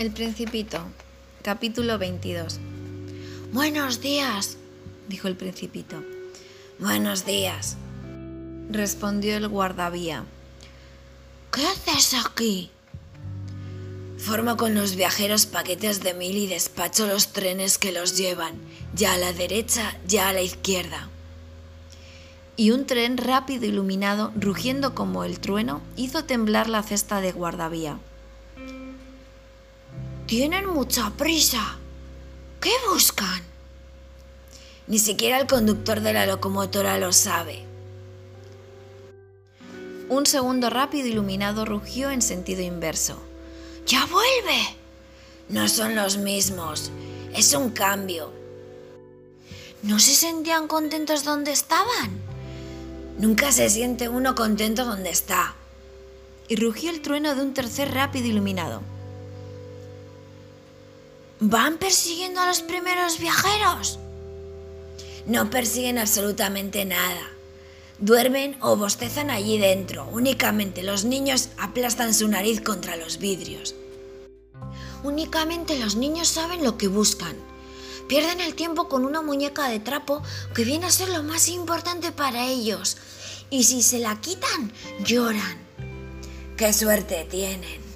El Principito, capítulo 22. Buenos días, dijo el Principito. Buenos días, respondió el guardavía. ¿Qué haces aquí? Formo con los viajeros paquetes de mil y despacho los trenes que los llevan, ya a la derecha, ya a la izquierda. Y un tren rápido iluminado, rugiendo como el trueno, hizo temblar la cesta de guardavía. Tienen mucha prisa. ¿Qué buscan? Ni siquiera el conductor de la locomotora lo sabe. Un segundo rápido iluminado rugió en sentido inverso. ¡Ya vuelve! No son los mismos. Es un cambio. ¿No se sentían contentos donde estaban? Nunca se siente uno contento donde está. Y rugió el trueno de un tercer rápido iluminado. ¿Van persiguiendo a los primeros viajeros? No persiguen absolutamente nada. Duermen o bostezan allí dentro. Únicamente los niños aplastan su nariz contra los vidrios. Únicamente los niños saben lo que buscan. Pierden el tiempo con una muñeca de trapo que viene a ser lo más importante para ellos. Y si se la quitan, lloran. ¡Qué suerte tienen!